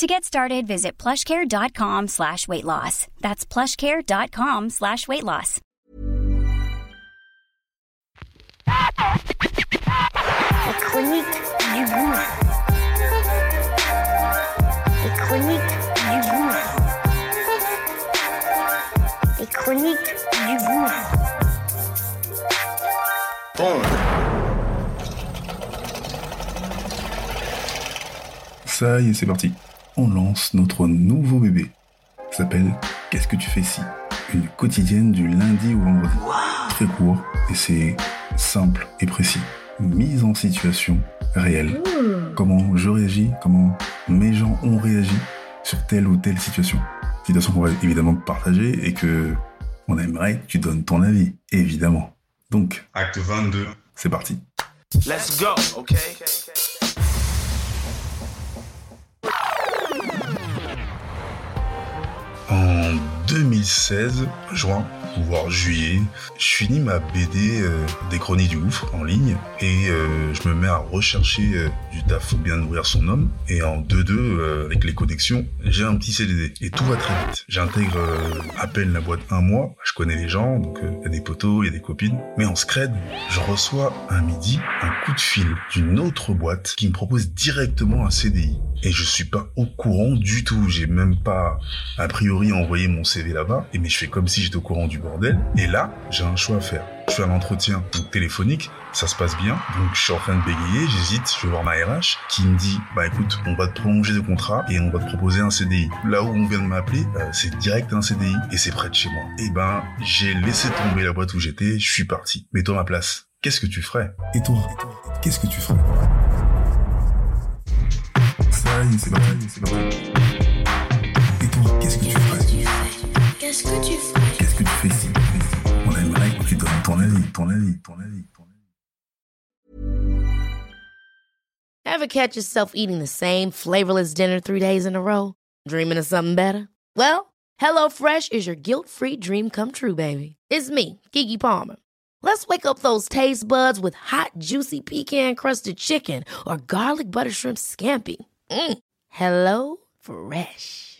To get started, visit plushcare.com slash weight loss. That's plushcare.com slash weight loss. La chronique du gouffre. Les chroniques du gouffre. Les chroniques du gouffre. Ça y est, c'est parti. On lance notre nouveau bébé. Ça s'appelle Qu'est-ce que tu fais ici? Une quotidienne du lundi au vendredi. Très court et c'est simple et précis. Mise en situation réelle. Comment je réagis, comment mes gens ont réagi sur telle ou telle situation? Situation qu'on va évidemment partager et que on aimerait que tu donnes ton avis, évidemment. Donc, Acte 22. c'est parti. Let's go, okay? 2016, juin, voire juillet, je finis ma BD euh, des chroniques du gouffre en ligne et euh, je me mets à rechercher euh, du taf pour bien nourrir son homme. Et en 2-2, euh, avec les connexions, j'ai un petit CDD et tout va très vite. J'intègre à peine la boîte un mois, je connais les gens, donc il y a des potos, il y a des copines. Mais en scred, je reçois un midi un coup de fil d'une autre boîte qui me propose directement un CDI. Et je suis pas au courant du tout. J'ai même pas, a priori, envoyé mon CV là-bas. Et mais je fais comme si j'étais au courant du bordel. Et là, j'ai un choix à faire. Je fais un entretien donc, téléphonique, ça se passe bien. Donc je suis en train de bégayer, j'hésite, je vais voir ma RH qui me dit bah écoute, on va te prolonger le contrat et on va te proposer un CDI. Là où on vient de m'appeler, euh, c'est direct un CDI et c'est près de chez moi. Et ben j'ai laissé tomber la boîte où j'étais, je suis parti. Mets-toi à ma place. Qu'est-ce que tu ferais? Et toi, qu'est-ce que tu ferais? Ça y est, c'est parti, c'est parti. Qu'est-ce que tu fais Qu'est-ce que tu fais ici On aimerait que tu donnes ton avis, ton avis, ton avis, ton avis. Ever catch yourself eating the same flavorless dinner three days in a row? Dreaming of something better? Well, HelloFresh is your guilt-free dream come true, baby. It's me, Keke Palmer. Let's wake up those taste buds with hot, juicy pecan-crusted chicken or garlic butter shrimp scampi. Mm. Hello Fresh.